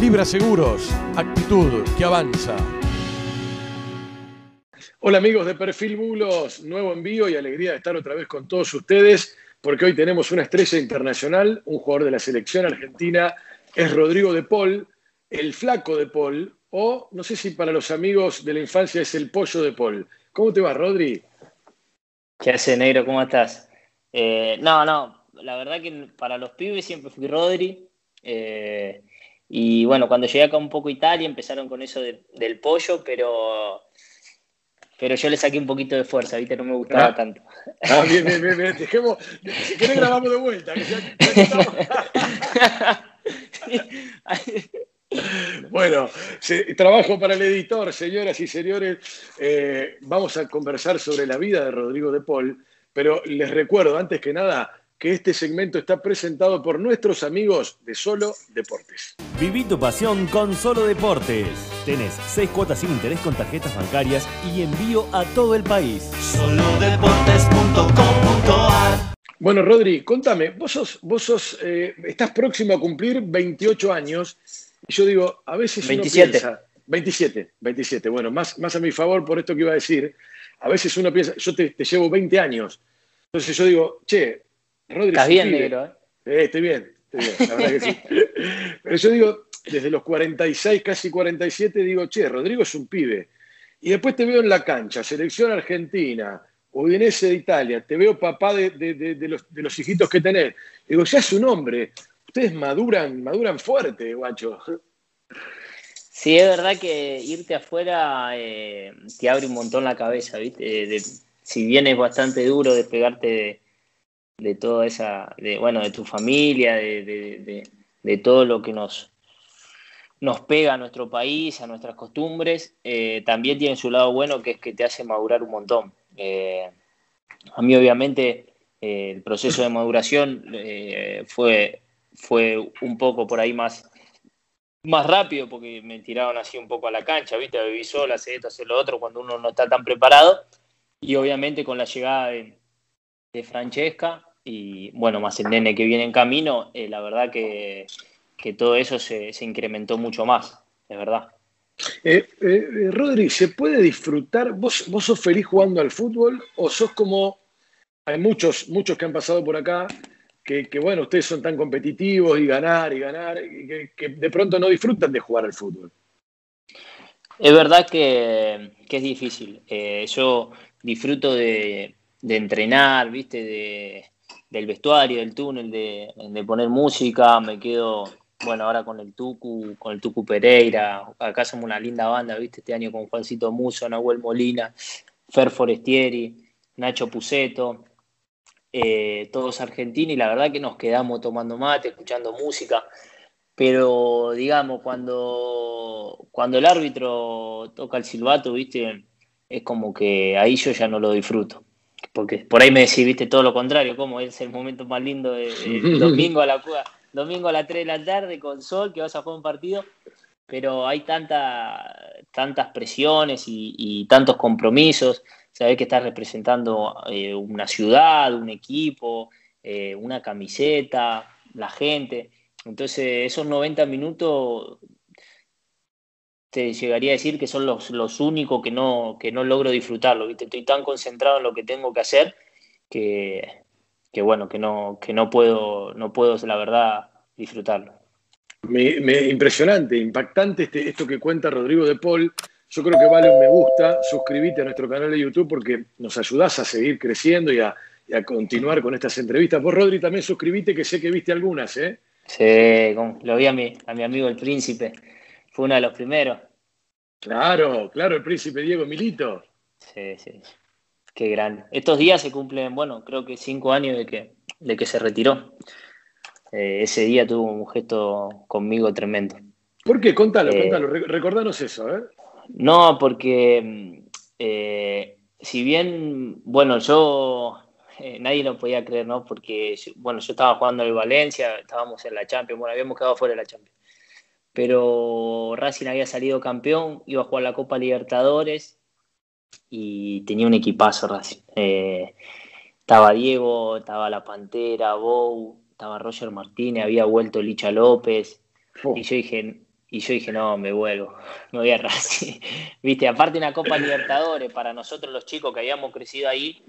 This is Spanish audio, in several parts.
Libra Seguros, actitud que avanza. Hola amigos de Perfil Bulos, nuevo envío y alegría de estar otra vez con todos ustedes, porque hoy tenemos una estrella internacional, un jugador de la selección argentina, es Rodrigo de Paul, el flaco de Paul, o no sé si para los amigos de la infancia es el pollo de Paul. ¿Cómo te va, Rodri? ¿Qué hace, negro? ¿Cómo estás? Eh, no, no, la verdad que para los pibes siempre fui Rodri. Eh, y bueno, cuando llegué acá un poco a Italia empezaron con eso del pollo, pero, pero yo le saqué un poquito de fuerza, ¿viste? No me gustaba ah. tanto. Ah, bien, bien, bien, bien. Dejemos, si querés grabamos de vuelta. Bueno, trabajo para el editor, señoras y señores. Eh, vamos a conversar sobre la vida de Rodrigo de Paul, pero les recuerdo, antes que nada, que este segmento está presentado por nuestros amigos de Solo Deportes. Viví tu pasión con Solo Deportes. Tenés seis cuotas sin interés con tarjetas bancarias y envío a todo el país. Solodeportes.com.ar Bueno, Rodri, contame, vos sos, vos sos, eh, estás próximo a cumplir 28 años y yo digo, a veces 27. uno piensa, 27, 27, bueno, más, más a mi favor por esto que iba a decir, a veces uno piensa, yo te, te llevo 20 años, entonces yo digo, che, Rodri Estás bien, negro, ¿eh? ¿eh? Estoy bien, estoy bien, la verdad que sí. Pero yo digo, desde los 46, casi 47, digo, che, Rodrigo es un pibe. Y después te veo en la cancha, selección argentina, Udinese de Italia, te veo papá de, los, hijitos que tenés. Digo, ya es un hombre. Ustedes maduran, maduran fuerte, guacho. Sí, es verdad que irte afuera eh, te abre un montón la cabeza, ¿viste? si bien es bastante duro despegarte de, de toda esa, de, bueno, de tu familia, de, todo lo que nos, nos pega a nuestro país, a nuestras costumbres, eh, también tiene su lado bueno que es que te hace madurar un montón. Eh, a mí obviamente eh, el proceso de maduración fue, fue un poco por ahí más, más rápido porque me tiraron así un poco a la cancha, ¿viste? Viví sola, hacer esto, hacer lo otro, cuando uno no está tan preparado. Y obviamente con la llegada de, de Francesca, y bueno, más el nene que viene en camino, eh, la verdad que, todo eso se, incrementó mucho más, es verdad. Eh, eh, Rodri, ¿se puede disfrutar? ¿Vos, ¿Vos sos feliz jugando al fútbol o sos como, hay muchos, muchos que han pasado por acá, que, bueno, ustedes son tan competitivos y ganar y ganar, y que, de pronto no disfrutan de jugar al fútbol? Es verdad que, es difícil. yo disfruto de, de entrenar, ¿viste? De, del vestuario, del túnel, de, poner música, me quedo, bueno, ahora con el Tucu, con el Tucu Pereira, acá somos una linda banda, viste, este año con Juancito Muso, Nahuel Molina, Fer Forestieri, Nacho Puceto, eh, todos argentinos, y la verdad que nos quedamos tomando mate, escuchando música, pero digamos, cuando, cuando el árbitro toca el silbato, viste, es como que ahí yo ya no lo disfruto porque por ahí me decís, viste, todo lo contrario, como es el momento más lindo de, domingo a la domingo a las 3 de la tarde con sol, que vas a jugar un partido, pero hay tanta, tantas presiones y, tantos compromisos, sabés que estás representando eh, una ciudad, un equipo, eh, una camiseta, la gente, entonces esos 90 minutos te llegaría a decir que son los, los únicos que no, que no logro disfrutarlo, ¿viste? Estoy tan concentrado en lo que tengo que hacer que, que bueno, que no, que no puedo, no puedo, la verdad, disfrutarlo. Me, impresionante, impactante este, esto que cuenta Rodrigo de Paul. Yo creo que vale un me gusta, suscríbete a nuestro canal de YouTube porque nos ayudás a seguir creciendo y a, continuar con estas entrevistas. Vos, Rodri, también suscribite, que sé que viste algunas, ¿eh? Sí, lo vi a mi, a mi amigo el príncipe fue uno de los primeros. Claro, claro, el príncipe Diego Milito. Sí, sí. Qué grande. Estos días se cumplen, bueno, creo que cinco años de que, de que se retiró. Eh, ese día tuvo un gesto conmigo tremendo. ¿Por qué? Contalo, eh, contalo, recordanos eso, ¿eh? No, porque eh, si bien, bueno, yo nadie lo podía creer, ¿no? Porque, bueno, yo estaba jugando en Valencia, estábamos en la Champions, bueno, habíamos quedado fuera de la Champions pero Racing había salido campeón, iba a jugar la Copa Libertadores y tenía un equipazo Racing. Eh, estaba Diego, estaba La Pantera, Bou, estaba Roger Martínez, había vuelto Licha López. Y yo dije, y yo dije, no, me vuelvo, me voy a Racing. Viste, aparte una Copa Libertadores, para nosotros los chicos que habíamos crecido ahí,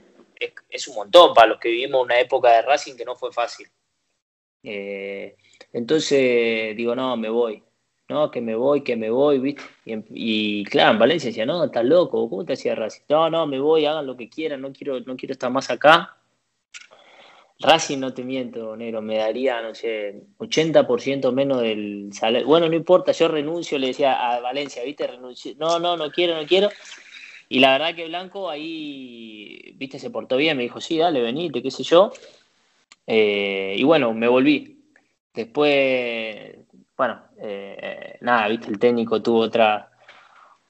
es, un montón para los que vivimos una época de Racing que no fue fácil. Eh, entonces digo, no, me voy. No, que me voy, que me voy, ¿viste? Y, claro, en Valencia decía, no, estás loco, ¿cómo te hacía Racing? No, no, me voy, hagan lo que quieran, no quiero, no quiero estar más acá. Racing, no te miento, negro, me daría, no sé, 80% menos del salario. Bueno, no importa, yo renuncio, le decía a Valencia, ¿viste? Renuncio. No, no, no quiero, no quiero. Y la verdad que Blanco ahí, viste, se portó bien, me dijo, sí, dale, venite, qué sé yo. Eh, y bueno, me volví. Después, bueno, eh, nada, viste, el técnico tuvo otra,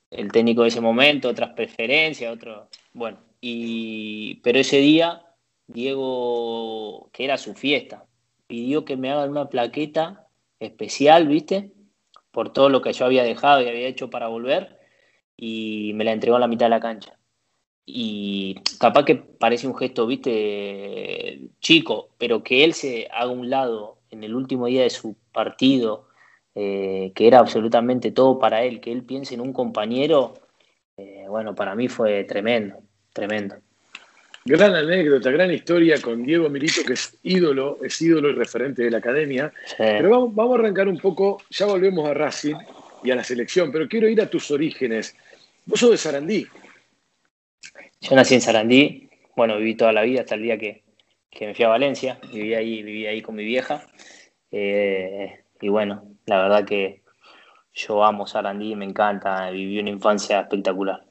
el técnico de ese momento, otras preferencias, otro, bueno, y, pero ese día, Diego, que era su fiesta, pidió que me hagan una plaqueta especial, viste, por todo lo que yo había dejado y había hecho para volver y me la entregó a la mitad de la cancha. Y capaz que parece un gesto, viste, chico, pero que él se haga un lado en el último día de su partido, eh, que era absolutamente todo para él, que él piense en un compañero, eh, bueno, para mí fue tremendo, tremendo. Gran anécdota, gran historia con Diego Milito, que es ídolo, es ídolo y referente de la academia. Pero vamos, vamos, a arrancar un poco, ya volvemos a Racing y a la selección, pero quiero ir a tus orígenes. Vos sos de Sarandí. Yo nací en Sarandí, bueno, viví toda la vida hasta el día que, me fui a Valencia, viví ahí, viví ahí con mi vieja. Eh, y bueno, la verdad que yo amo Sarandí, me encanta, viví una infancia espectacular.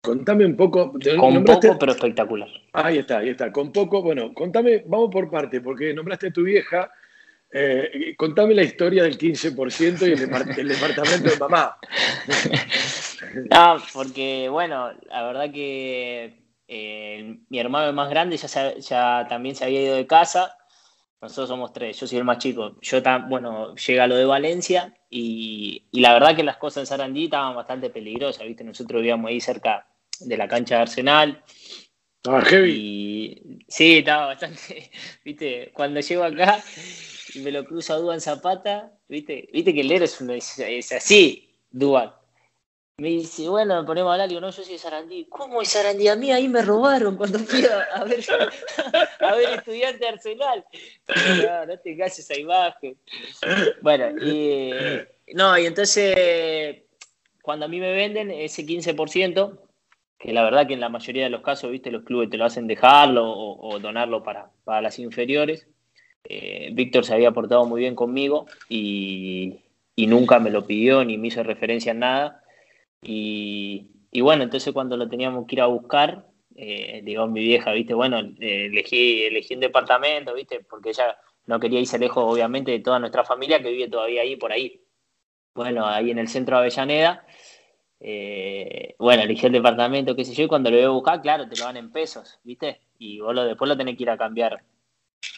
Contame un poco. Con poco, pero espectacular. Ahí está, ahí está. Con poco, bueno, contame, vamos por parte, porque nombraste a tu vieja. Eh, contame la historia del 15% y el, departamento de mamá. No, porque bueno, la verdad que eh, mi hermano más grande ya, ya también se había ido de casa. Nosotros somos tres, yo soy el más chico. Yo, bueno, llega lo de Valencia y, la verdad que las cosas en Sarandí estaban bastante peligrosas, ¿viste? Nosotros vivíamos ahí cerca de la cancha de Arsenal. Estaba heavy. sí, estaba bastante, ¿viste? Cuando llego acá y me lo cruzo a Duan Zapata, ¿viste? ¿Viste que el héroe es, es así, Duan? Me dice, bueno, ponemos a hablar, no, yo soy de Sarandí. ¿Cómo es Sarandí? A mí ahí me robaron cuando fui a, ver, a ver estudiante Arsenal. No, no te calles esa imagen. Bueno, y, no, y entonces, cuando a mí me venden ese 15%, que la verdad que en la mayoría de los casos, viste, los clubes te lo hacen dejarlo o, donarlo para, para, las inferiores. Eh, Víctor se había portado muy bien conmigo y, y nunca me lo pidió ni me hizo referencia en nada y, bueno, entonces cuando lo teníamos que ir a buscar, eh, digo, mi vieja, viste, bueno, eh, elegí, elegí un departamento, viste, porque ella no quería irse lejos, obviamente, de toda nuestra familia que vive todavía ahí, por ahí. Bueno, ahí en el centro de Avellaneda. Eh, bueno, elegí el departamento, qué sé yo, y cuando lo voy a buscar, claro, te lo dan en pesos, ¿viste? Y vos lo, después lo tenés que ir a cambiar,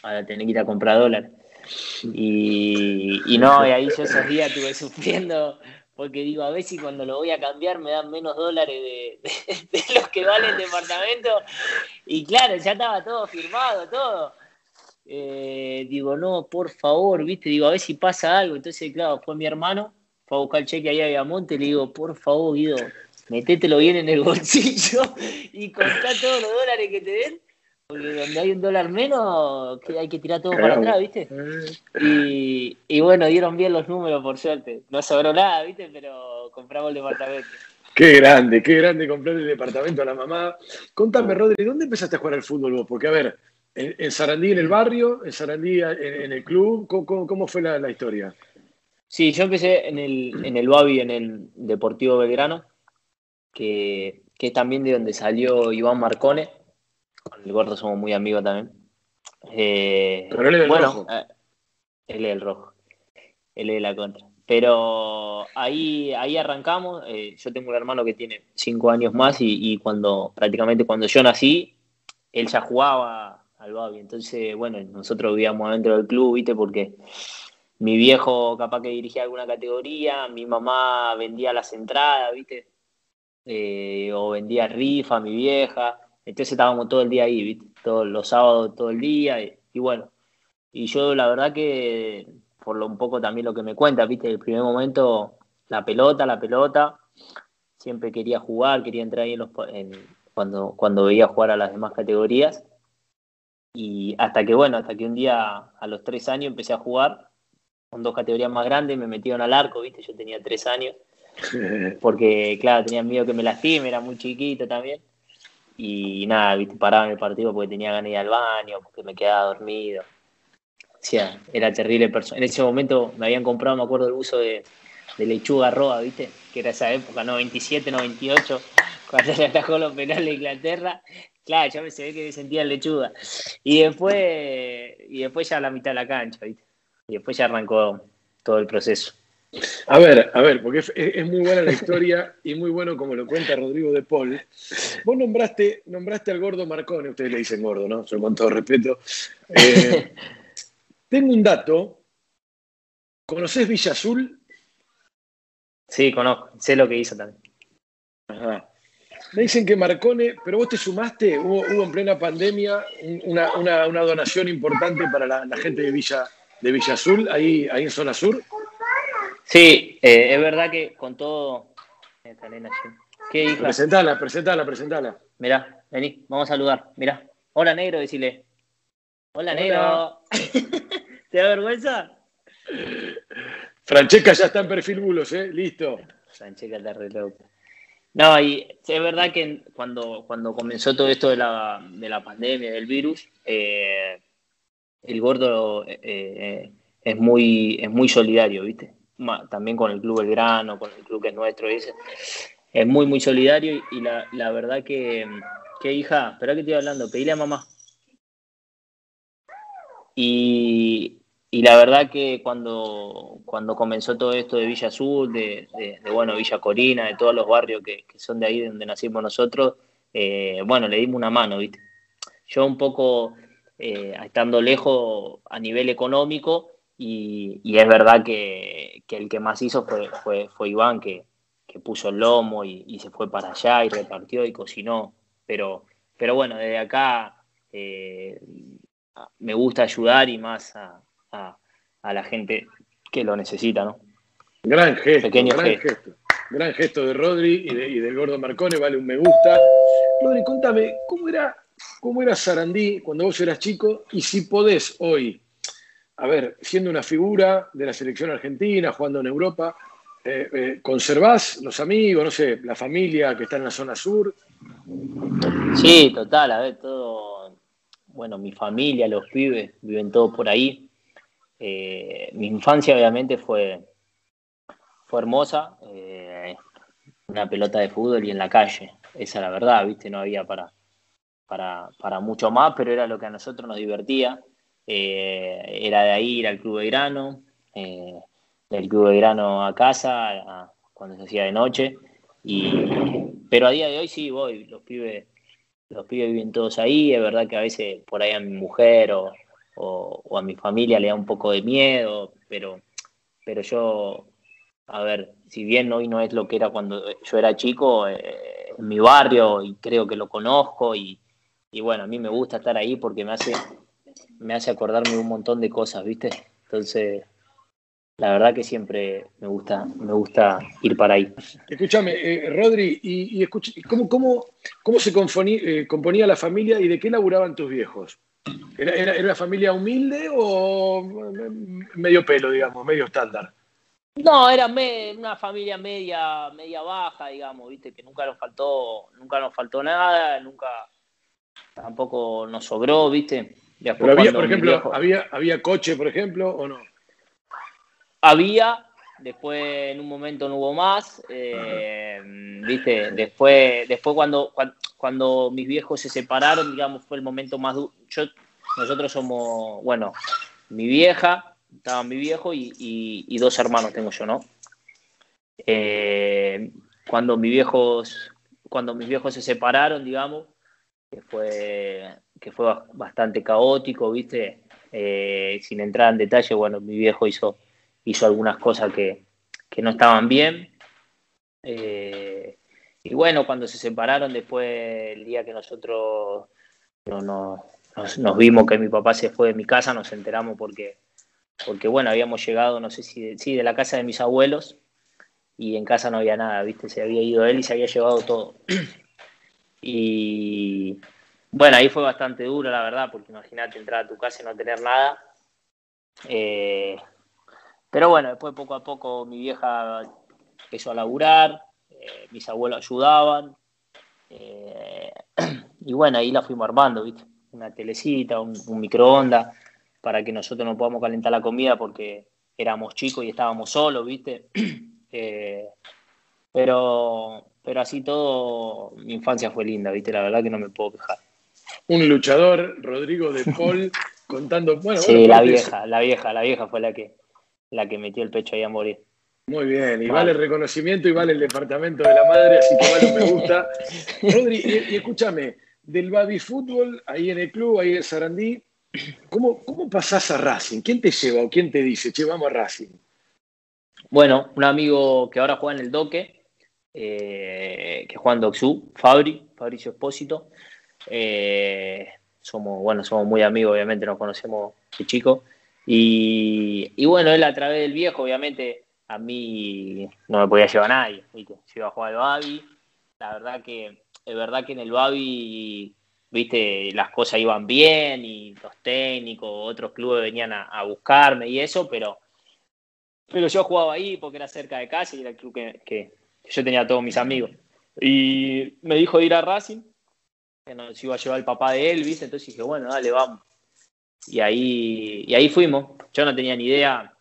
a tener que ir a comprar dólares. Y, y no, y ahí yo esos días estuve sufriendo porque digo, a ver si cuando lo voy a cambiar me dan menos dólares de, los que vale el departamento. Y claro, ya estaba todo firmado, todo. Eh, digo, no, por favor, viste, digo, a ver si pasa algo. Entonces, claro, fue mi hermano, fue a buscar el cheque ahí a Viamonte, le digo, por favor, Guido, metételo bien en el bolsillo y contá todos los dólares que te den porque donde hay un dólar menos, que hay que tirar todo para atrás, ¿viste? Y, y, bueno, dieron bien los números, por suerte. No sobró nada, ¿viste? Pero compramos el departamento. Qué grande, qué grande comprar el departamento a la mamá. Contame, Rodri, ¿dónde empezaste a jugar al fútbol vos? Porque, a ver, en, Sarandí en el barrio, en Sarandí en, el club, ¿cómo, fue la, historia? Sí, yo empecé en el, en el Babi, en el Deportivo Belgrano, que, que es también de donde salió Iván Marcone con el gordo somos muy amigos también. Eh, Pero él es el bueno, rojo. Eh, él es el rojo. Él es la contra. Pero ahí, ahí arrancamos. Eh, yo tengo un hermano que tiene cinco años más y, cuando prácticamente cuando yo nací, él ya jugaba al Babi. Entonces, bueno, nosotros vivíamos adentro del club, ¿viste? Porque mi viejo capaz que dirigía alguna categoría, mi mamá vendía las entradas, ¿viste? o vendía rifa, mi vieja. Entonces estábamos todo el día ahí, ¿viste? Todos los sábados, todo el día, y, bueno. Y yo la verdad que, por lo un poco también lo que me cuenta, ¿viste? El primer momento la pelota, la pelota. Siempre quería jugar, quería entrar ahí en los, cuando, cuando veía jugar a las demás categorías. Y hasta que, bueno, hasta que un día a los tres años empecé a jugar con dos categorías más grandes, me metieron al arco, ¿viste? Yo tenía tres años. Porque, claro, tenía miedo que me lastime, era muy chiquito también. Y nada. Paraba en el partido porque tenía ganas de ir al baño, porque me quedaba dormido. O sea, era terrible. En ese momento me habían comprado, me acuerdo, el uso de, lechuga roja, ¿viste? Que era esa época, 97, 98, cuando se atajó los penales de Inglaterra. Claro, ya me se ve que sentía lechuga. Y después, y después ya la mitad de la cancha, ¿viste? Y después ya arrancó todo el proceso. A ver, a ver, porque es, muy buena la historia y muy bueno como lo cuenta Rodrigo de Paul. Vos nombraste, nombraste al gordo Marcone, ustedes le dicen gordo, ¿no? Yo con todo respeto. Eh, tengo un dato. ¿Conoces Villa Azul? Sí, conozco, sé lo que hizo también. Me dicen que Marcone, pero vos te sumaste, hubo, en plena pandemia una, donación importante para la, gente de Villa, de Villa Azul, ahí, ahí en zona sur. Sí, eh, es verdad que con todo. ¿Qué hija? Presentala, presentala, presentala. Mirá, vení, vamos a saludar. Mirá. Hola, negro, decile. Hola, negro. ¿Te da vergüenza? Francesca ya está en perfil bulos, ¿eh? Listo. Francesca está re No, y es verdad que cuando, cuando comenzó todo esto de la, de la pandemia, del virus, eh, el gordo eh, es, muy, es muy solidario, ¿viste? También con el Club El Grano, con el club que es nuestro, es, es muy, muy solidario y, la, la, verdad que, que hija, espera que estoy hablando, pedile a mamá. Y, y la verdad que cuando, cuando comenzó todo esto de Villa Azul, de, de, bueno, Villa Corina, de todos los barrios que, que son de ahí donde nacimos nosotros, eh, bueno, le dimos una mano, ¿viste? Yo un poco, eh, estando lejos a nivel económico, y, y es verdad que, que, el que más hizo fue, fue, fue Iván, que, que puso el lomo y, y, se fue para allá y repartió y cocinó. Pero, pero bueno, desde acá eh, me gusta ayudar y más a, a, la gente que lo necesita, ¿no? Gran gesto, gran gesto. Gran gesto de Rodri y, del gordo Marcone, vale un me gusta. Rodri, contame, ¿cómo era, ¿cómo era Sarandí cuando vos eras chico? Y si podés hoy, a ver, siendo una figura de la selección argentina, jugando en Europa, eh, eh, ¿conservás los amigos, no sé, la familia que está en la zona sur? Sí, total, a ver, todo, bueno, mi familia, los pibes, viven todos por ahí. Eh, mi infancia obviamente fue, fue hermosa, eh, una pelota de fútbol y en la calle, esa es la verdad, ¿viste? No había para, para, para mucho más, pero era lo que a nosotros nos divertía. Eh, era de ahí ir al Club de Grano, del Club de Grano a casa, cuando se hacía de noche. Y, pero a día de hoy sí voy, los pibes, los pibes viven todos ahí, es verdad que a veces por ahí a mi mujer o, o, a mi familia le da un poco de miedo, pero, pero yo, a ver, si bien hoy no es lo que era cuando yo era chico, eh, en mi barrio, y creo que lo conozco, y, y, bueno, a mí me gusta estar ahí porque me hace, me hace acordarme de un montón de cosas, ¿viste? Entonces, la verdad que siempre me gusta, me gusta ir para ahí. Escúchame, eh, Rodri, y, y ¿cómo, cómo, cómo se componía, eh, componía la familia y de qué laburaban tus viejos? ¿Era, era, una familia humilde o medio pelo, digamos, medio estándar? No, era una familia media, media baja, digamos, viste, que nunca nos faltó, nunca nos faltó nada, nunca tampoco nos sobró, viste. Pero había, por ejemplo, había, había coche, por ejemplo, o no? Había, después en un momento no hubo más, eh, viste, después, después cuando, cuando, cuando mis viejos se separaron, digamos, fue el momento más duro. Nosotros somos, bueno, mi vieja, estaba mi viejo y, dos hermanos tengo yo, ¿no? Eh, cuando, mis viejos, cuando mis viejos se separaron, digamos, que fue, que fue bastante caótico, ¿viste? Eh, sin entrar en detalle, bueno, mi viejo hizo, hizo algunas cosas que, que no estaban bien. Eh, y bueno, cuando se separaron, después el día que nosotros no, nos, vimos que mi papá se fue de mi casa, nos enteramos porque, porque bueno, habíamos llegado, no sé si de, sí, de la casa de mis abuelos. y en casa no había nada, ¿viste? Se había ido él y se había llevado todo. y bueno, ahí fue bastante duro, la verdad, porque imagínate entrar a tu casa y no tener nada. Eh, pero bueno, después poco a poco mi vieja empezó a laburar, eh, mis abuelos ayudaban. Eh, y bueno, ahí la fuimos armando, ¿viste? Una telecita, un, microondas, para que nosotros no podamos calentar la comida porque éramos chicos y estábamos solos, ¿viste? pero, pero así todo, mi infancia fue linda, ¿viste? La verdad que no me puedo quejar. Un luchador, Rodrigo de Paul, contando. Bueno, sí, la vieja, la vieja, la vieja fue la que, la que metió el pecho ahí a morir. Muy bien, y vale el reconocimiento y vale el departamento de la madre, así que vale me gusta. Rodri, y, escúchame, del baby fútbol, ahí en el club, ahí en Sarandí, ¿cómo, ¿cómo pasás a Racing? ¿Quién te lleva o quién te dice, che, vamos a Racing? Bueno, un amigo que ahora juega en el Doque, eh, que juega en Doxú, Fabri, Fabricio Espósito. Eh, somos, bueno, somos muy amigos, obviamente, nos conocemos de chico. Y, bueno, él a través del viejo, obviamente, a mí no me podía llevar a nadie. ¿viste? Yo iba a jugar al Babi. La verdad que, es verdad que en el Babi, viste, las cosas iban bien y los técnicos, otros clubes venían a, buscarme y eso, pero, pero yo jugaba ahí porque era cerca de casa y era el club que, yo tenía a todos mis amigos. Y me dijo de ir a Racing, que nos iba a llevar el papá de él, ¿viste? Entonces dije, bueno, dale, vamos. Y ahí, y ahí fuimos. Yo no tenía ni idea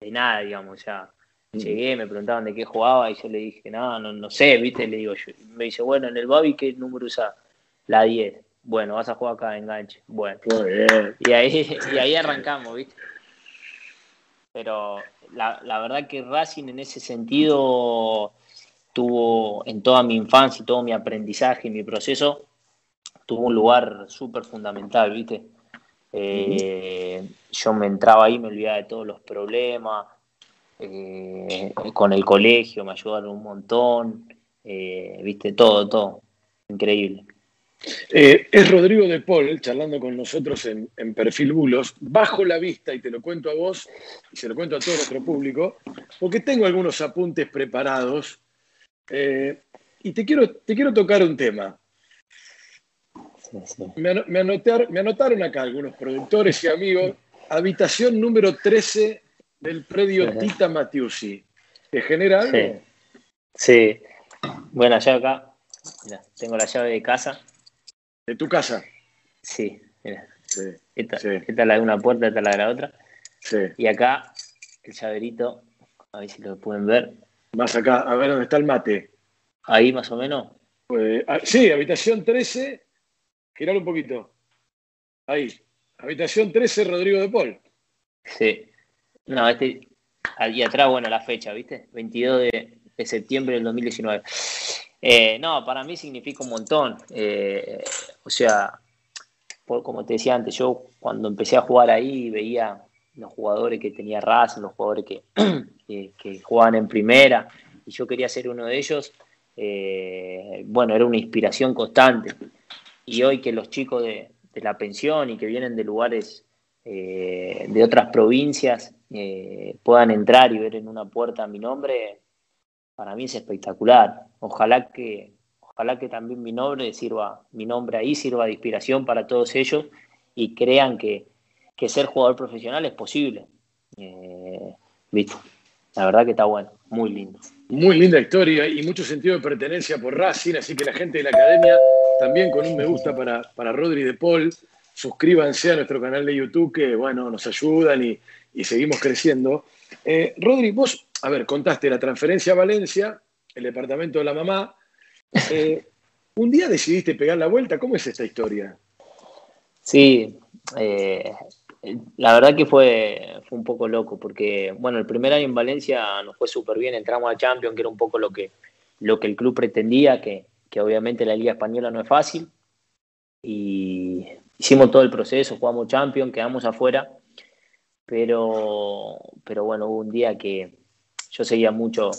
de nada, digamos. O sea, mm. llegué, me preguntaban de qué jugaba y yo le dije, no, no, no sé, ¿viste? Le digo, yo, me dice, bueno, en el Babi, ¿qué número usa? La 10. Bueno, vas a jugar acá, enganche. Bueno. Y ahí, y ahí arrancamos, ¿viste? Pero la, la verdad que Racing en ese sentido tuvo en toda mi infancia y todo mi aprendizaje y mi proceso, tuvo un lugar súper fundamental, ¿viste? Eh, yo me entraba ahí, me olvidaba de todos los problemas, eh, con el colegio me ayudaron un montón, eh, viste, todo, todo, increíble. es Rodrigo de Paul charlando con nosotros en, Perfil Bulos, bajo la vista, y te lo cuento a vos, y se lo cuento a todo nuestro público, porque tengo algunos apuntes preparados, y te quiero, te quiero tocar un tema. Me, anotaron acá algunos productores y amigos. Habitación número 13 del predio Tita Matiusi. ¿Te genera algo? Sí. Bueno, ya acá. tengo la llave de casa. ¿De tu casa? Sí, mira. esta, es la de una puerta, esta es la de la otra. Y acá, el llaverito, a ver si lo pueden ver. Más acá, a ver dónde está el mate. Ahí más o menos. Pues, ah, sí, habitación 13, Girar un poquito. Ahí. Habitación 13, Rodrigo de Paul. Sí. No, este. Ahí atrás, bueno, la fecha, ¿viste? 22 de, septiembre del 2019. Eh, no, para mí significa un montón. Eh, o sea, como te decía antes, yo cuando empecé a jugar ahí veía los jugadores que tenía Racing, los jugadores que, que, jugaban en primera, y yo quería ser uno de ellos. Eh, bueno, era una inspiración constante y hoy que los chicos de, la pensión y que vienen de lugares eh, de otras provincias eh, puedan entrar y ver en una puerta mi nombre, para mí es espectacular. Ojalá que, ojalá que también mi nombre sirva, mi nombre ahí sirva de inspiración para todos ellos y crean que, ser jugador profesional es posible. Eh, La verdad que está bueno, muy lindo. Muy linda historia y mucho sentido de pertenencia por Racing, así que la gente de la academia también con un me gusta para, para Rodri de Paul. Suscríbanse a nuestro canal de YouTube que, bueno, nos ayudan y, seguimos creciendo. Eh, Rodri, vos, a ver, contaste la transferencia a Valencia, el departamento de la mamá. Eh, un día decidiste pegar la vuelta. ¿Cómo es esta historia? Sí, eh, la verdad que fue, fue un poco loco porque, bueno, el primer año en Valencia nos fue súper bien, entramos a Champions, que era un poco lo que, lo que el club pretendía, que, que obviamente la Liga Española no es fácil. Y hicimos todo el proceso, jugamos Champions, quedamos afuera. Pero, pero bueno, hubo un día que yo seguía mucho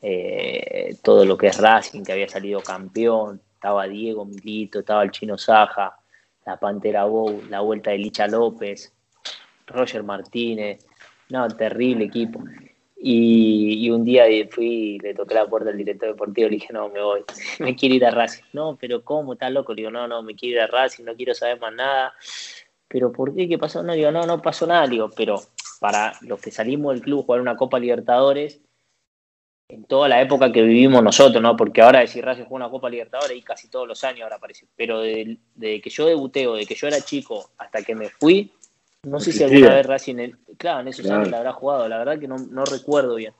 eh, todo lo que es Racing, que había salido campeón. Estaba Diego Milito, estaba el Chino Saja, la Pantera Bow, la vuelta de Licha López, Roger Martínez. No, terrible equipo. Y, un día fui, le toqué la puerta al director deportivo y le dije, no, me voy, me quiero ir a Racing. No, pero ¿cómo? ¿Estás loco? Le digo, no, no, me quiero ir a Racing, no quiero saber más nada. ¿Pero por qué? ¿Qué pasó? No, digo, no, no pasó nada. Digo, pero para los que salimos del club a jugar una Copa Libertadores, en toda la época que vivimos nosotros, ¿no? Porque ahora decir Racing juega una Copa Libertadores y casi todos los años ahora aparece. Pero de, que yo debuté o de que yo era chico hasta que me fui, no sé si alguna vez Racing, claro, en esos años la habrá jugado, la verdad que no, no recuerdo bien.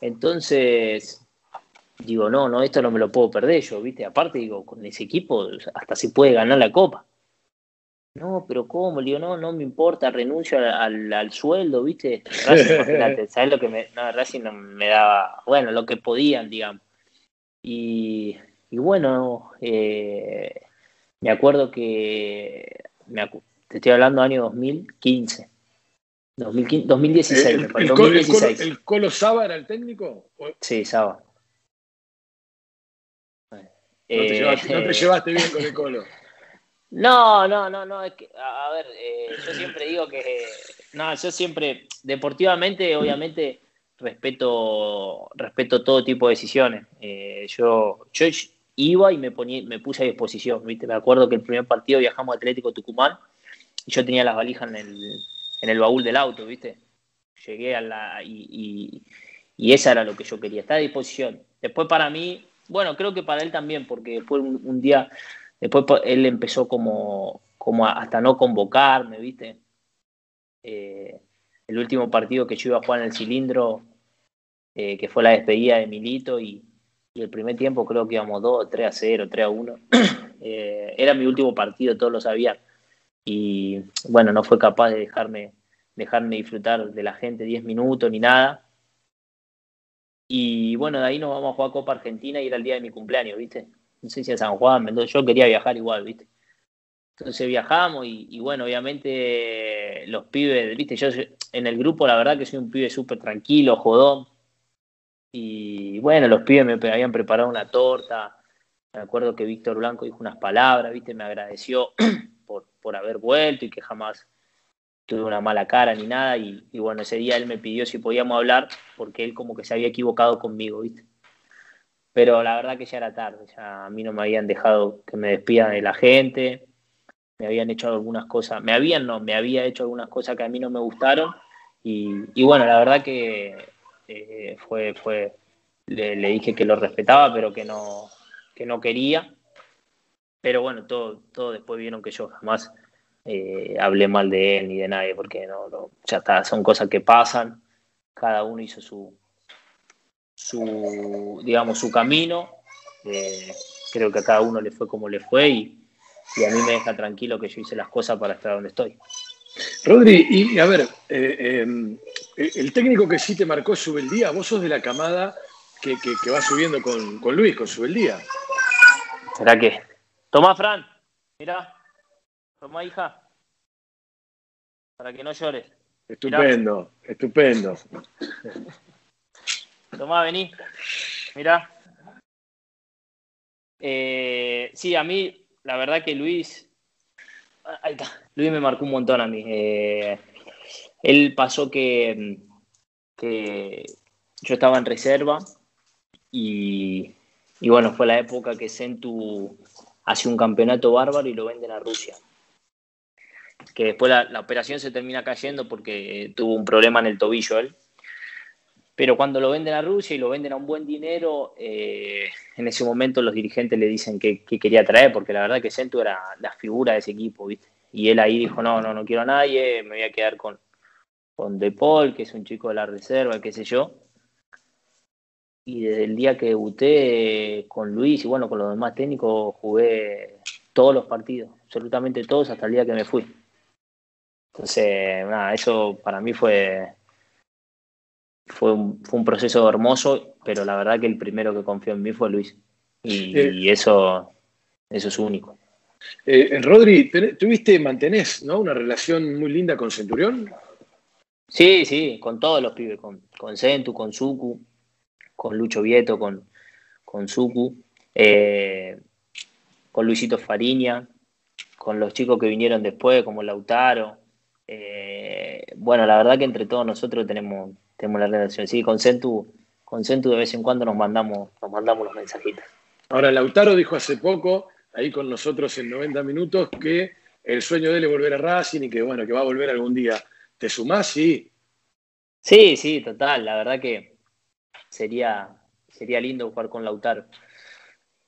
Entonces, digo, no, no, esto no me lo puedo perder yo, ¿viste? Aparte, digo, con ese equipo hasta se puede ganar la Copa. No, pero ¿cómo? Le digo, no, no me importa, renuncio al, al, sueldo, ¿viste? Racing, ¿sabes lo que me. No, Racing me daba, bueno, lo que podían, digamos. Y, y bueno, eh, me acuerdo que. Me te estoy hablando año 2015. 2016, ¿El, el, 2016. El, Colo, Saba era el técnico? Sí, Saba. No te, llevaste, no te llevaste bien con el Colo. No, no, no, no, es que, a, ver, eh, yo siempre digo que, no, yo siempre, deportivamente, obviamente, respeto, respeto todo tipo de decisiones. Eh, yo, yo iba y me, ponía, me puse a disposición, ¿viste? Me acuerdo que el primer partido viajamos a Atlético Tucumán y yo tenía las valijas en el, en el baúl del auto, ¿viste? Llegué a la... Y, y, esa era lo que yo quería, estar a disposición. Después para mí, bueno, creo que para él también, porque después un día Después él empezó como, como hasta no convocarme, ¿viste? Eh, el último partido que yo iba a jugar en el cilindro, eh, que fue la despedida de Milito, y, el primer tiempo creo que íbamos 2, 3 a 0, 3 a 1. Eh, era mi último partido, todos lo sabían. Y bueno, no fue capaz de dejarme, dejarme disfrutar de la gente 10 minutos ni nada. Y bueno, de ahí nos vamos a jugar Copa Argentina y era el día de mi cumpleaños, ¿viste? no sé si a San Juan, Mendoza, yo quería viajar igual, ¿viste? Entonces viajamos y, bueno, obviamente los pibes, ¿viste? Yo en el grupo la verdad que soy un pibe súper tranquilo, jodón. Y bueno, los pibes me habían preparado una torta. Me acuerdo que Víctor Blanco dijo unas palabras, ¿viste? Me agradeció por, haber vuelto y que jamás tuve una mala cara ni nada. Y, y bueno, ese día él me pidió si podíamos hablar porque él como que se había equivocado conmigo, ¿viste? pero la verdad que ya era tarde, ya a mí no me habían dejado que me despidan de la gente, me habían hecho algunas cosas, me habían, no, me había hecho algunas cosas que a mí no me gustaron y, bueno, la verdad que eh, fue, fue le, dije que lo respetaba, pero que no, que no quería, pero bueno, todo, todo después vieron que yo jamás eh, hablé mal de él ni de nadie, porque no, no, ya está, son cosas que pasan, cada uno hizo su, su, digamos, su camino. Eh, creo que a cada uno le fue como le fue y, a mí me deja tranquilo que yo hice las cosas para estar donde estoy. Rodri, y a ver, eh, em, el técnico que sí te marcó Subeldía, vos sos de la camada que, va subiendo con, con, Luis, con Subeldía. ¿Será que? Tomá, Fran, mira, tomá, hija, para que no llores. Estupendo, estupendo. Tomá, vení. Mirá. Eh, sí, a mí, la verdad que Luis. Ahí está. Luis me marcó un montón a mí. Eh, él pasó que, que yo estaba en reserva y, bueno, fue la época que Centu hace un campeonato bárbaro y lo venden a Rusia. Que después la, operación se termina cayendo porque tuvo un problema en el tobillo él pero cuando lo venden a Rusia y lo venden a un buen dinero, eh, en ese momento los dirigentes le dicen que, quería traer, porque la verdad que Centu era la figura de ese equipo, ¿viste? Y él ahí dijo, no, no, no quiero a nadie, me voy a quedar con, con De Paul, que es un chico de la reserva, qué sé yo. Y desde el día que debuté con Luis y bueno, con los demás técnicos, jugué todos los partidos, absolutamente todos, hasta el día que me fui. Entonces, nada, eso para mí fue, fue un, fue un proceso hermoso, pero la verdad que el primero que confió en mí fue Luis. Y, eh, eso, eso es único. Eh, Rodri, ¿tuviste, mantenés ¿no? una relación muy linda con Centurión? Sí, sí, con todos los pibes, con, con Centu, con Suku, con Lucho Vieto, con, con Suku, eh, con Luisito Fariña, con los chicos que vinieron después, como Lautaro. eh, bueno, la verdad que entre todos nosotros tenemos, tenemos la relación. Sí, con Centu, con Centu de vez en cuando nos mandamos, nos mandamos los mensajitos. Ahora, Lautaro dijo hace poco, ahí con nosotros en 90 minutos, que el sueño de él es volver a Racing y que bueno, que va a volver algún día. ¿Te sumás? Sí. Sí, sí, total. La verdad que sería, sería lindo jugar con Lautaro.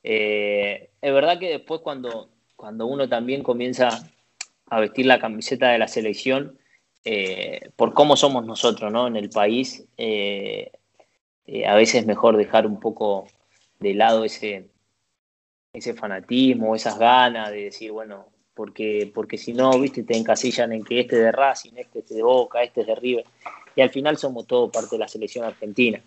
Eh, es verdad que después cuando, cuando uno también comienza a vestir la camiseta de la selección, eh, por cómo somos nosotros ¿no? en el país, eh, a veces es mejor dejar un poco de lado ese, ese fanatismo, esas ganas de decir, bueno, porque, porque si no, viste, te encasillan en que este de Racing, este es de Boca, este es de River, y al final somos todo parte de la selección argentina.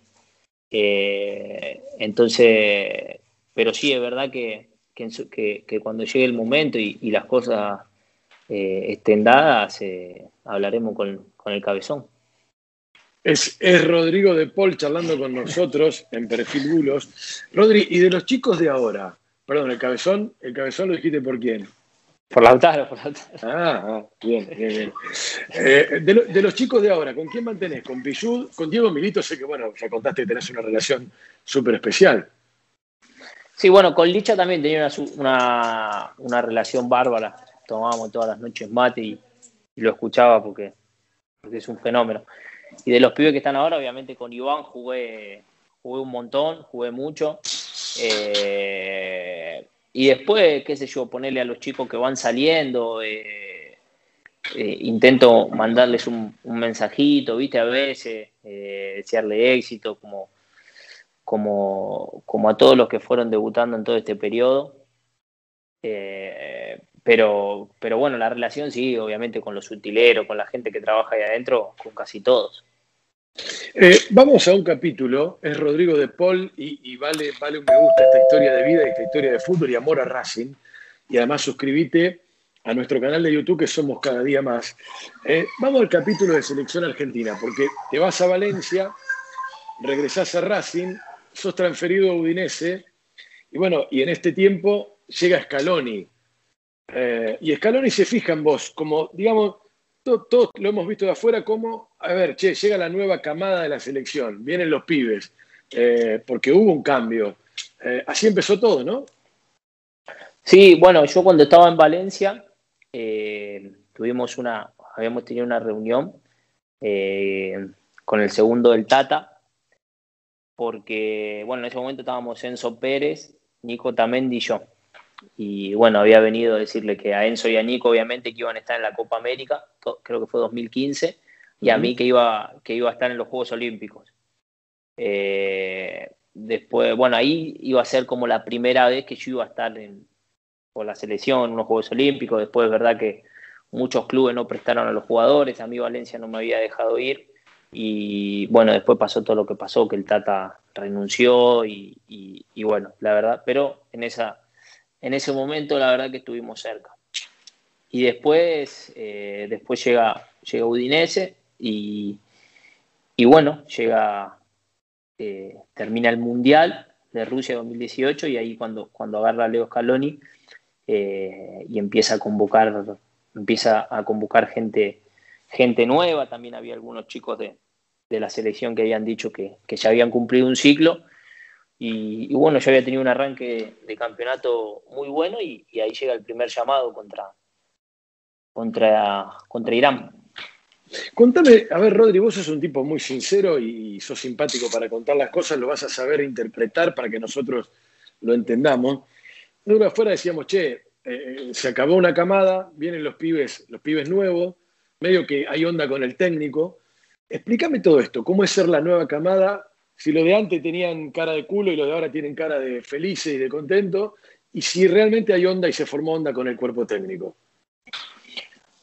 Eh, entonces, pero sí es verdad que, que, cuando llegue el momento y, las cosas eh, estén dadas, eh, hablaremos con, con, el cabezón. Es, es, Rodrigo de Paul charlando con nosotros en Perfil Bulos. Rodri, y de los chicos de ahora, perdón, el cabezón, el cabezón lo dijiste por quién. Por Lautaro, por Lautaro. Ah, ah bien, bien, bien. Eh, de, los chicos de ahora, ¿con quién mantenés? ¿Con Pichud? Con Diego Milito sé que, bueno, ya contaste que tenés una relación súper especial. Sí, bueno, con Licha también tenía una, una, relación bárbara. Tomábamos todas las noches mate y, lo escuchaba porque, porque, es un fenómeno. Y de los pibes que están ahora, obviamente con Iván jugué, jugué un montón, jugué mucho. Eh, y después, qué sé yo, ponerle a los chicos que van saliendo, eh, eh, intento mandarles un, mensajito, viste, a veces, eh, desearle éxito, como, como, como a todos los que fueron debutando en todo este periodo. pero, pero bueno, la relación sí, obviamente con los utileros, con la gente que trabaja ahí adentro, con casi todos. Eh, vamos a un capítulo, es Rodrigo de Paul y, vale, vale un me gusta esta historia de vida, esta historia de fútbol y amor a Racing. Y además suscríbete a nuestro canal de YouTube que somos cada día más. Eh, vamos al capítulo de selección argentina, porque te vas a Valencia, regresás a Racing, sos transferido a Udinese, y bueno, y en este tiempo llega Scaloni. Eh, y Scaloni se fija en vos, como, digamos, todos lo hemos visto de afuera como, a ver, che, llega la nueva camada de la selección, vienen los pibes, eh, porque hubo un cambio. Eh, así empezó todo, ¿no? Sí, bueno, yo cuando estaba en Valencia, eh, tuvimos una, habíamos tenido una reunión con el segundo del Tata, porque, bueno, en ese momento estábamos Enzo Pérez, Nico Tamendi y yo. Y bueno, había venido a decirle que a Enzo y a Nico, obviamente, que iban a estar en la Copa América, creo que fue 2015, y a mí que iba, que iba a estar en los Juegos Olímpicos. Eh, después, bueno, ahí iba a ser como la primera vez que yo iba a estar en, por la selección, en los Juegos Olímpicos. Después, es verdad que muchos clubes no prestaron a los jugadores, a mí Valencia no me había dejado ir. Y bueno, después pasó todo lo que pasó, que el Tata renunció y, y bueno, la verdad, pero en esa en ese momento la verdad que estuvimos cerca. Y después, eh, después llega, llega Udinese y, y bueno, llega, eh, termina el Mundial de Rusia 2018 y ahí cuando, cuando agarra Leo Scaloni eh, y empieza a convocar, empieza a convocar gente, gente nueva, también había algunos chicos de, la selección que habían dicho que, que ya habían cumplido un ciclo y, bueno, yo había tenido un arranque de campeonato muy bueno y, ahí llega el primer llamado contra, contra, contra Irán. Contame, a ver, Rodri, vos sos un tipo muy sincero y sos simpático para contar las cosas, lo vas a saber interpretar para que nosotros lo entendamos. Nosotros afuera decíamos, che, eh, se acabó una camada, vienen los pibes, los pibes nuevos, medio que hay onda con el técnico. Explícame todo esto, ¿cómo es ser la nueva camada si lo de antes tenían cara de culo y lo de ahora tienen cara de felices y de contento, y si realmente hay onda y se formó onda con el cuerpo técnico.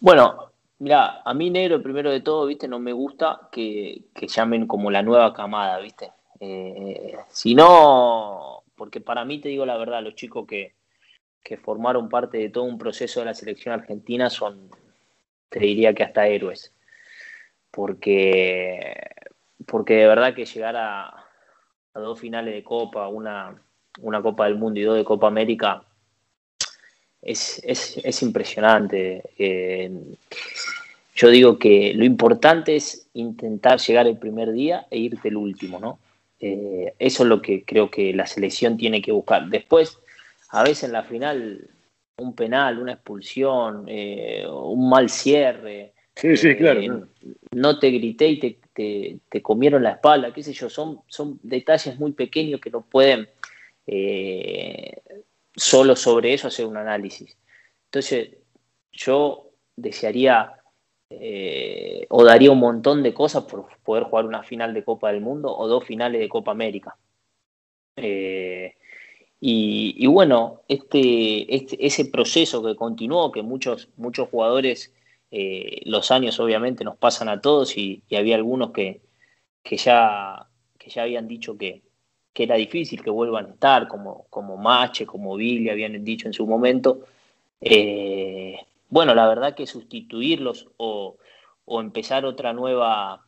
Bueno, mira, a mí negro, primero de todo, viste, no me gusta que, llamen como la nueva camada, viste. Eh, si no, porque para mí, te digo la verdad, los chicos que, que formaron parte de todo un proceso de la selección argentina son, te diría que hasta héroes. Porque porque de verdad que llegar a, dos finales de Copa, una, una, Copa del Mundo y dos de Copa América, es, es, es impresionante. Eh, yo digo que lo importante es intentar llegar el primer día e irte el último, ¿no? Eh, eso es lo que creo que la selección tiene que buscar. Después, a veces en la final, un penal, una expulsión, eh, un mal cierre. Sí, sí, claro. No te grité y te, te, comieron la espalda, qué sé yo, son, son detalles muy pequeños que no pueden solo sobre eso hacer un análisis. Entonces, yo desearía eh, o daría un montón de cosas por poder jugar una final de Copa del Mundo o dos finales de Copa América. Eh, y, bueno, este, este, ese proceso que continuó, que muchos, muchos jugadores, eh, los años obviamente nos pasan a todos y, había algunos que, que, ya, que ya habían dicho que, que era difícil que vuelvan a estar, como, como Mache, como Billy habían dicho en su momento. Eh, bueno, la verdad que sustituirlos o, empezar otra nueva,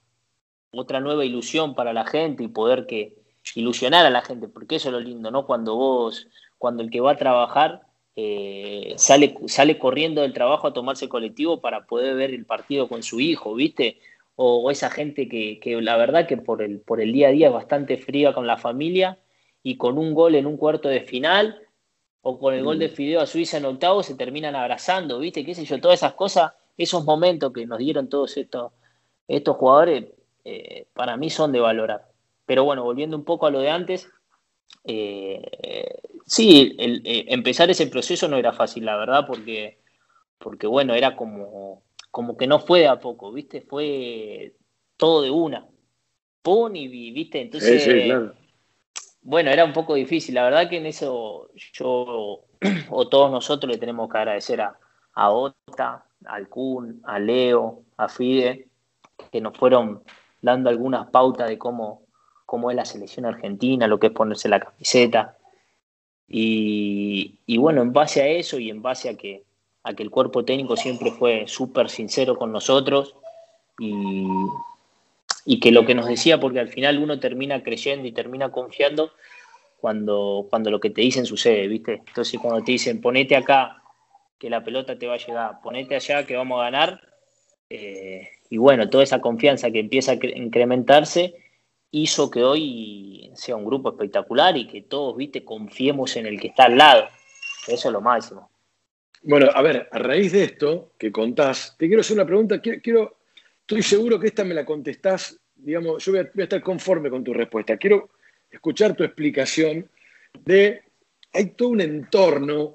otra nueva ilusión para la gente y poder que ilusionar a la gente, porque eso es lo lindo, ¿no? Cuando vos, cuando el que va a trabajar eh, sale, sale corriendo del trabajo a tomarse colectivo para poder ver el partido con su hijo, ¿viste? o, esa gente que, la verdad que por el, por el día a día es bastante fría con la familia y con un gol en un cuarto de final o con el gol de mm. Fideo a Suiza en octavo se terminan abrazando, ¿viste? ¿Qué sé yo? Todas esas cosas, esos momentos que nos dieron todos estos, estos jugadores, eh, para mí son de valorar. Pero bueno, volviendo un poco a lo de antes, eh, sí, eh, empezar ese proceso no era fácil, la verdad, porque, porque bueno, era como como que no fue de a poco, ¿viste? Fue todo de una. Y, ¿viste? Entonces, bueno, era un poco difícil. La verdad que en eso yo o todos nosotros le tenemos que agradecer a, a Ota, al Kun, a Leo, a Fide, que nos fueron dando algunas pautas de cómo, cómo es la selección argentina, lo que es ponerse la camiseta. Y, bueno, en base a eso y en base a que a que el cuerpo técnico siempre fue súper sincero con nosotros y, y, que lo que nos decía, porque al final uno termina creyendo y termina confiando cuando, cuando lo que te dicen sucede, ¿viste? Entonces cuando te dicen ponete acá, que la pelota te va a llegar, ponete allá, que vamos a ganar, eh, y bueno, toda esa confianza que empieza a incrementarse hizo que hoy sea un grupo espectacular y que todos, viste, confiemos en el que está al lado. Eso es lo máximo. Bueno, a ver, a raíz de esto que contás, te quiero hacer una pregunta. Quiero, estoy seguro que esta me la contestás, digamos, yo voy a, estar conforme con tu respuesta. Quiero escuchar tu explicación de, hay todo un entorno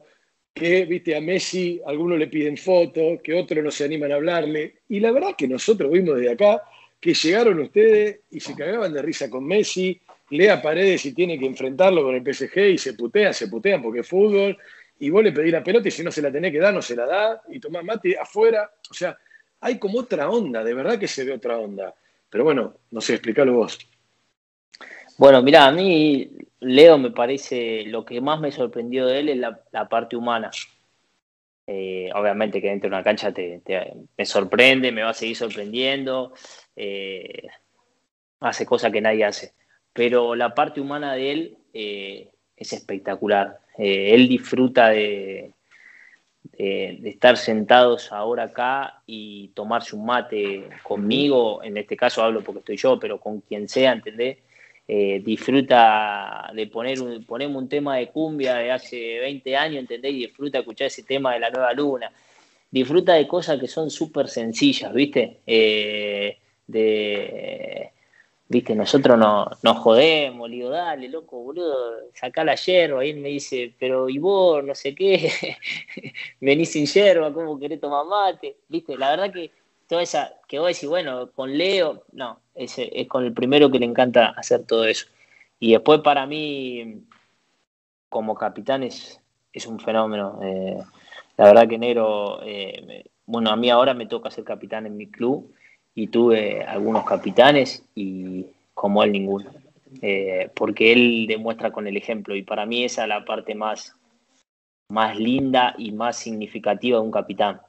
que, viste, a Messi algunos le piden fotos, que otros no se animan a hablarle, y la verdad que nosotros vimos desde acá que llegaron ustedes y se cagaban de risa con Messi, lea Paredes y tiene que enfrentarlo con el PSG y se putean, se putean porque es fútbol, y vos le pedís la pelota y si no se la tenés que dar, no se la da, y tomás mate afuera. O sea, hay como otra onda, de verdad que se ve otra onda. Pero bueno, no sé, explícalo vos. Bueno, mira, a mí Leo me parece, lo que más me sorprendió de él es la, parte humana. Eh, obviamente que dentro de una cancha te, me sorprende, me va a seguir sorprendiendo, eh, hace cosas que nadie hace. Pero la parte humana de él eh, es espectacular. Eh, él disfruta de, estar sentados ahora acá y tomarse un mate conmigo, en este caso hablo porque estoy yo, pero con quien sea, ¿entendés? Disfruta de poner un, un tema de cumbia de hace 20 años, ¿entendés? Y disfruta de escuchar ese tema de la nueva luna. Disfruta de cosas que son súper sencillas, ¿viste? De, Viste, nosotros no, nos jodemos, le dale, loco, boludo, sacá la yerba. Y él me dice, pero y vos, no sé qué, venís sin yerba, ¿cómo querés tomar mate? Viste, la verdad que toda esa, que vos decís, bueno, con Leo, no, es, con el primero que le encanta hacer todo eso. Y después para mí, como capitán, es, es un fenómeno. Eh, la verdad que Negro, eh, bueno, a mí ahora me toca ser capitán en mi club y tuve algunos capitanes y como él ninguno. Eh, porque él demuestra con el ejemplo y para mí esa es la parte más, más linda y más significativa de un capitán.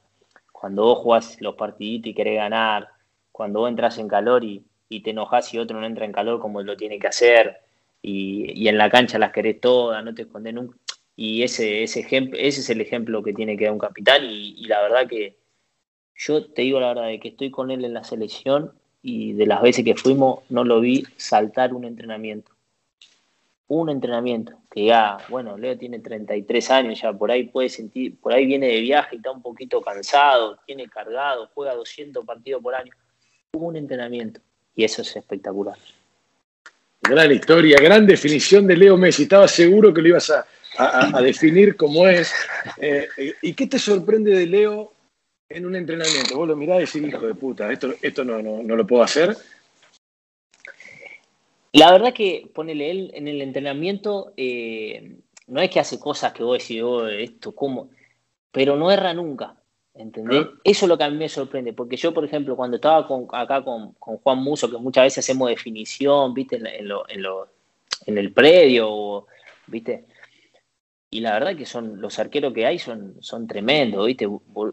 Cuando vos jugás los partiditos y querés ganar, cuando vos entras en calor y, te enojas y otro no entra en calor como lo tiene que hacer, y, en la cancha las querés todas, no te escondes nunca. Y ese, ese, ejemplo, ese es el ejemplo que tiene que dar un capitán y la verdad que, yo te digo la verdad de que estoy con él en la selección y de las veces que fuimos no lo vi saltar un entrenamiento. Un entrenamiento, que ya, bueno, Leo tiene 33 años, ya por ahí puede sentir, por ahí viene de viaje y está un poquito cansado, tiene cargado, juega 200 partidos por año. Un entrenamiento y eso es espectacular. Gran historia, gran definición de Leo Messi. Estaba seguro que lo ibas a, definir como es. Eh, ¿Y qué te sorprende de Leo en un entrenamiento? Vos lo mirás y decís, hijo de puta, esto, esto no, no, lo puedo hacer. La verdad que ponele él en el entrenamiento, eh, no es que hace cosas que vos decís, oh, esto, ¿cómo? Pero no erra nunca. ¿Entendés? Eso es lo que a mí me sorprende, porque yo, por ejemplo, cuando estaba acá con, Juan Muso, que muchas veces hacemos definición, ¿viste? En, lo, en, lo, en el predio, ¿viste? Y la verdad que son los arqueros que hay son, son tremendos, ¿viste?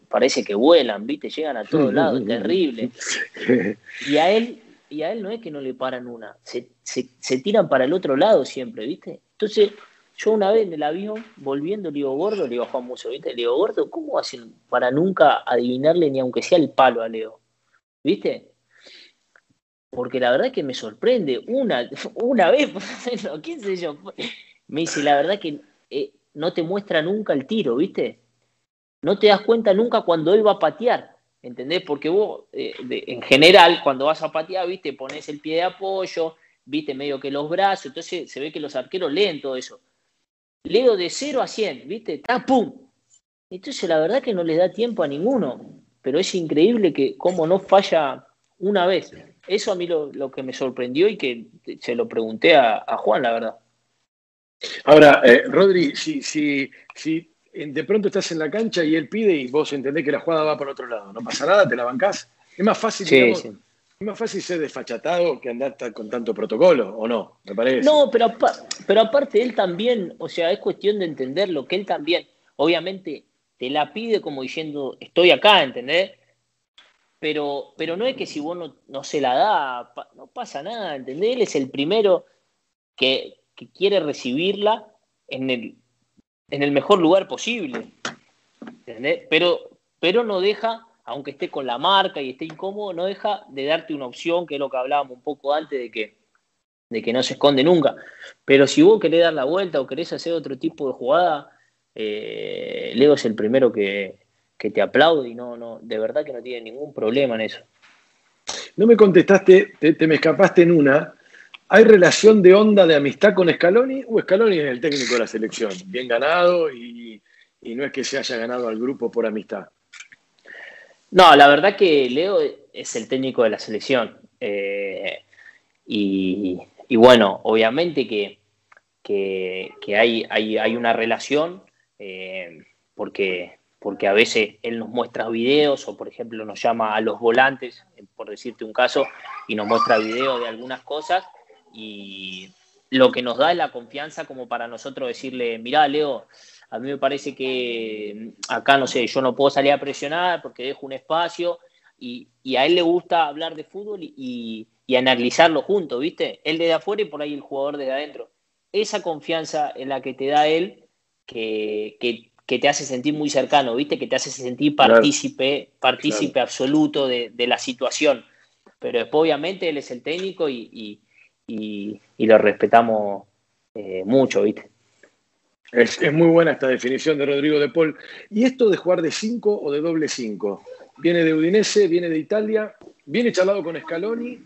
Parece que vuelan, ¿viste? Llegan a todos lados, terrible. Y a él, y a él no es que no le paran una, se, se, se tiran para el otro lado siempre, ¿viste? Entonces, yo una vez en el avión, volviendo, le digo, gordo, le digo a Juan Muso, ¿viste? Le digo, gordo, ¿cómo hacen para nunca adivinarle ni aunque sea el palo a Leo? ¿Viste? Porque la verdad es que me sorprende. Una, una vez, qué sé yo. Me dice, la verdad que eh, no te muestra nunca el tiro, ¿viste? No te das cuenta nunca cuando él va a patear, ¿entendés? Porque vos, eh, en general, cuando vas a patear, ¿viste? Pones el pie de apoyo, ¿viste? Medio que los brazos, entonces se ve que los arqueros leen todo eso leo de 0 a 100, ¿viste? ¡Está pum! Entonces la verdad que no le da tiempo a ninguno, pero es increíble que cómo no falla una vez. Eso a mí lo, que me sorprendió y que se lo pregunté a, Juan, la verdad. Ahora, eh, Rodri, si, si, si de pronto estás en la cancha y él pide y vos entendés que la jugada va por otro lado, ¿no pasa nada? ¿Te la bancás? Es más fácil, sí, sí. Es más fácil ser desfachatado que andar con tanto protocolo, ¿o no? Me parece. No, pero, pero aparte él también, o sea, es cuestión de entenderlo, que él también, obviamente, te la pide como diciendo, estoy acá, ¿entendés? Pero, pero no es que si vos no, se la da, no pasa nada, ¿entendés? Él es el primero que, quiere recibirla en el, en el mejor lugar posible. Pero, pero no deja aunque esté con la marca y esté incómodo, no deja de darte una opción, que es lo que hablábamos un poco antes de que, de que no se esconde nunca. Pero si vos querés dar la vuelta o querés hacer otro tipo de jugada, eh, Leo es el primero que, te aplaude y no, no, de verdad que no tiene ningún problema en eso. No me contestaste, te, me escapaste en una. ¿Hay relación de onda de amistad con Scaloni o Scaloni es el técnico de la selección? Bien ganado y no es que se haya ganado al grupo por amistad. No, la verdad que Leo es el técnico de la selección. Eh, y, bueno, obviamente que, que, hay, hay, una relación, eh, porque, porque a veces él nos muestra videos o, por ejemplo, nos llama a los volantes, por decirte un caso, y nos muestra videos de algunas cosas. Y lo que nos da es la confianza como para nosotros decirle, mirá, Leo, a mí me parece que mm, acá, no sé, yo no puedo salir a presionar porque dejo un espacio y, a él le gusta hablar de fútbol y, analizarlo juntos, ¿viste? Él desde afuera y por ahí el jugador desde adentro. Esa confianza en la que te da él, que, te hace sentir muy cercano, ¿viste? Que te hace sentir partícipe, partícipe absoluto de, la situación. Pero después, obviamente, él es el técnico y, lo respetamos eh, mucho, ¿viste? Es, muy buena esta definición de Rodrigo de Paul. ¿Y esto de jugar de 5 o de doble 5? ¿Viene de Udinese? ¿Viene de Italia? ¿Viene charlado con Scaloni?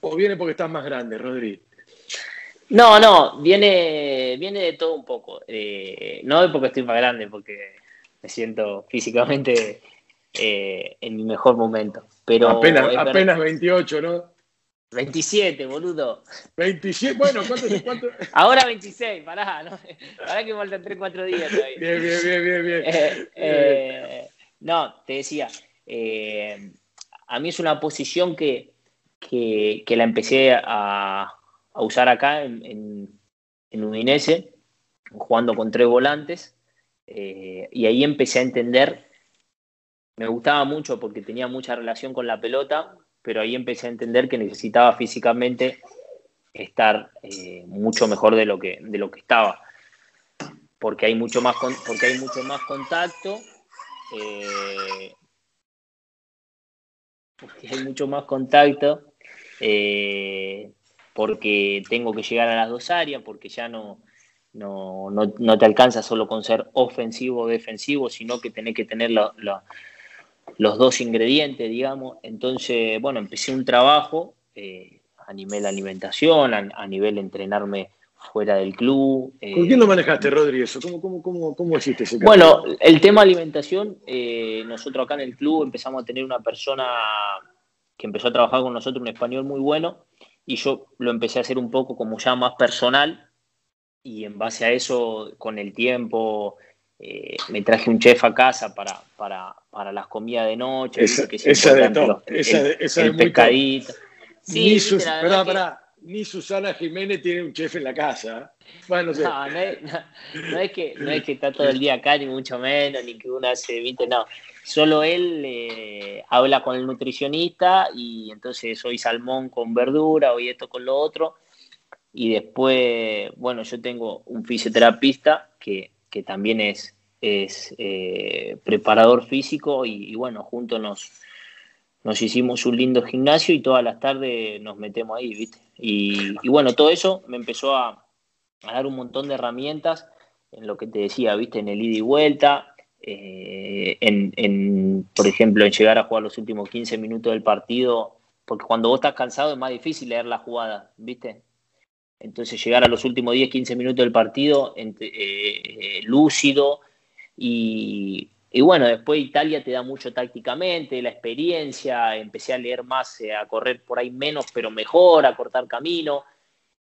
¿O viene porque estás más grande, Rodrigo? No, no, viene, viene de todo un poco. Eh, no porque estoy más grande, porque me siento físicamente eh, en mi mejor momento. Pero apenas, apenas 28, ¿no? 27, boludo. 27, bueno, ¿cuánto? cuánto? Ahora 26, pará, ¿no? Pará que faltan 3, 4 días todavía. Bien, bien, bien, bien, bien. Eh, eh, no, te decía, eh, a mí es una posición que, que, que la empecé a, a, usar acá en, en, en, Udinese, jugando con tres volantes, y ahí empecé a entender, me gustaba mucho porque tenía mucha relación con la pelota, pero ahí empecé a entender que necesitaba físicamente estar eh, mucho mejor de lo que, de lo que estaba. Porque hay mucho más, porque hay mucho más contacto. Eh, porque hay mucho más contacto, eh, porque tengo que llegar a las dos áreas, porque ya no, no, no, te alcanza solo con ser ofensivo o defensivo, sino que tenés que tener los dos ingredientes, digamos. Entonces, bueno, empecé un trabajo eh, a nivel alimentación, a, nivel entrenarme fuera del club. ¿Con quién lo manejaste, Rodríguez? ¿Cómo, cómo, cómo, cómo hiciste ese Bueno, el tema alimentación, eh, nosotros acá en el club empezamos a tener una persona que empezó a trabajar con nosotros, un español muy bueno, y yo lo empecé a hacer un poco como ya más personal, y en base a eso, con el tiempo, eh, me traje un chef a casa para, para, para las comidas de noche. Esa, que esa de todo, esa, de, esa el pescadito. Sí, ni, Sus, ni, Susana Jiménez tiene un chef en la casa. Bueno, no, no, es, no, es, que, no es que está todo el día acá, ni mucho menos, ni que uno hace, viste, no. Solo él eh, habla con el nutricionista y entonces hoy salmón con verdura, hoy esto con lo otro. Y después, bueno, yo tengo un fisioterapista que, que también es, eh, preparador físico y, bueno, juntos nos, hicimos un lindo gimnasio y todas las tardes nos metemos ahí, ¿viste? Y, bueno, todo eso me empezó a, a, dar un montón de herramientas en lo que te decía, ¿viste? En el ida y vuelta, eh, en, en, por ejemplo, en llegar a jugar los últimos 15 minutos del partido, porque cuando vos estás cansado es más difícil leer la jugada, ¿viste? Entonces llegar a los últimos 10, 15 minutos del partido eh, eh, lúcido y, bueno, después Italia te da mucho tácticamente, la experiencia, empecé a leer más, eh, a correr por ahí menos, pero mejor, a cortar camino.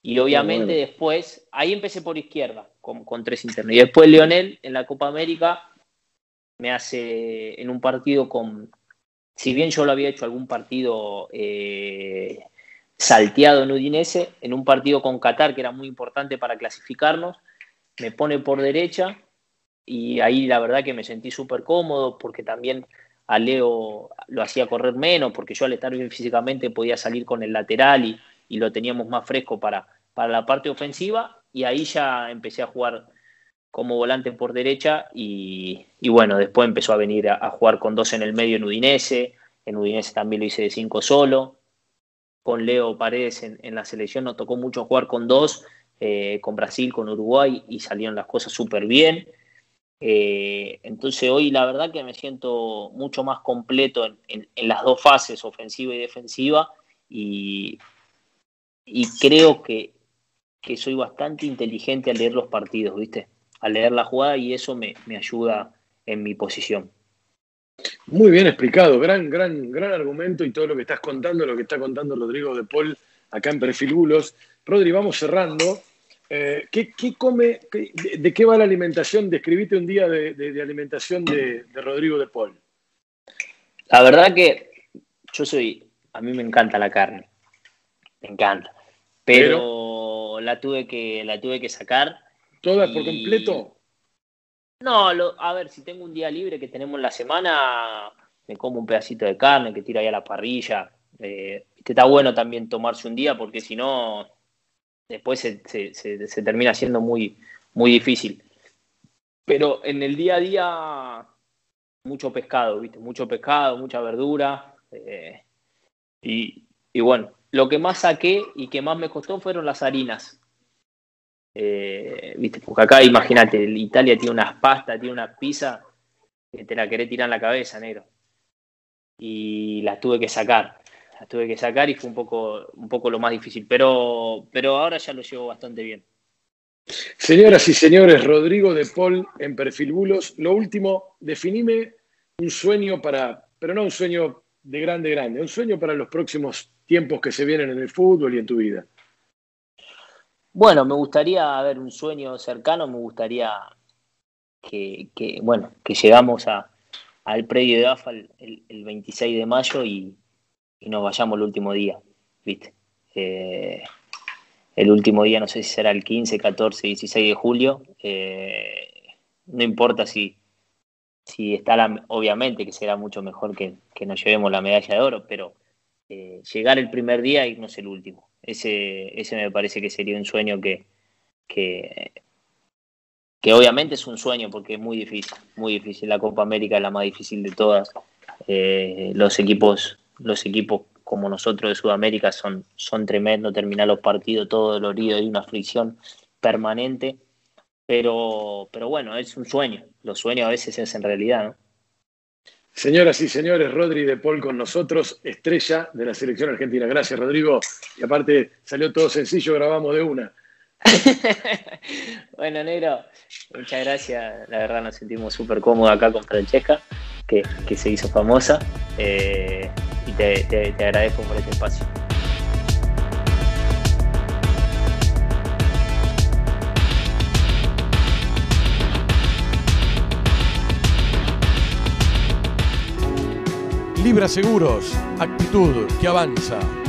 Y obviamente después, ahí empecé por izquierda, con, con tres internos. Y después Leonel en la Copa América me hace en un partido con, si bien yo lo había hecho algún partido salteado en Udinese, en un partido con Qatar que era muy importante para clasificarnos, me pone por derecha y ahí la verdad que me sentí súper cómodo porque también a Leo lo hacía correr menos, porque yo al estar bien físicamente podía salir con el lateral y, y lo teníamos más fresco para, para la parte ofensiva. Y ahí ya empecé a jugar como volante por derecha y, y bueno, después empezó a venir a, a, jugar con dos en el medio en Udinese, en Udinese también lo hice de cinco solo, con Leo Paredes en, la selección, nos tocó mucho jugar con dos, eh, con Brasil, con Uruguay, y salieron las cosas súper bien. Eh, entonces hoy la verdad que me siento mucho más completo en, las dos fases, ofensiva y defensiva, y, creo que, soy bastante inteligente al leer los partidos, ¿viste? Al leer la jugada y eso me ayuda en mi posición. Muy bien explicado, gran, gran, gran argumento y todo lo que estás contando, lo que está contando Rodrigo de Paul acá en Perfil Bulos. Rodri, vamos cerrando. Eh, ¿qué, come, de, qué va la alimentación? Describite un día de, alimentación de, Rodrigo de Paul. La verdad que yo soy, a mí me encanta la carne, me encanta, pero, la, tuve que, la tuve que sacar. ¿Toda por completo? No, a ver, si tengo un día libre que tenemos la semana, me como un pedacito de carne que tiro ahí a la parrilla. Eh, está bueno también tomarse un día porque si no, después se, termina siendo muy, muy difícil. Pero en el día a día, mucho pescado, ¿viste? Mucho pescado, mucha verdura. Eh, y, y bueno, lo que más saqué y que más me costó fueron las harinas. Eh, ¿viste? Porque acá, imagínate, Italia tiene unas pastas, tiene una pizza que te la querés tirar en la cabeza, negro. Y las tuve que sacar. Las tuve que sacar y fue un poco, un poco lo más difícil. Pero, pero ahora ya lo llevo bastante bien. Señoras y señores, Rodrigo de Paul en Perfil Bulos. Lo último, definime un sueño para, pero no un sueño de grande, grande, un sueño para los próximos tiempos que se vienen en el fútbol y en tu vida. Bueno, me gustaría ver un sueño cercano, me gustaría que, bueno, que llegamos a, al predio de AFA el, 26 de mayo y, nos vayamos el último día, ¿viste? Eh, el último día, no sé si será el 15, 14, 16 de julio. Eh, no importa si, si está la, obviamente que será mucho mejor que, que nos llevemos la medalla de oro, pero eh, llegar el primer día y irnos el último. Ese, ese me parece que sería un sueño que, que, obviamente es un sueño porque es muy difícil, muy difícil. La Copa América es la más difícil de todas. Eh, los equipos los equipos como nosotros de Sudamérica son, son tremendos, terminar los partidos todo dolorido, hay una fricción permanente, pero, pero bueno, es un sueño, los sueños a veces es en realidad, ¿no? Señoras y señores, Rodri de Paul con nosotros, estrella de la selección argentina. Gracias, Rodrigo. Y aparte, salió todo sencillo, grabamos de una. bueno, negro, muchas gracias. La verdad nos sentimos súper cómodos acá con Francesca, que, se hizo famosa. Eh, y te, te agradezco por este espacio. Libra Seguros, actitud que avanza.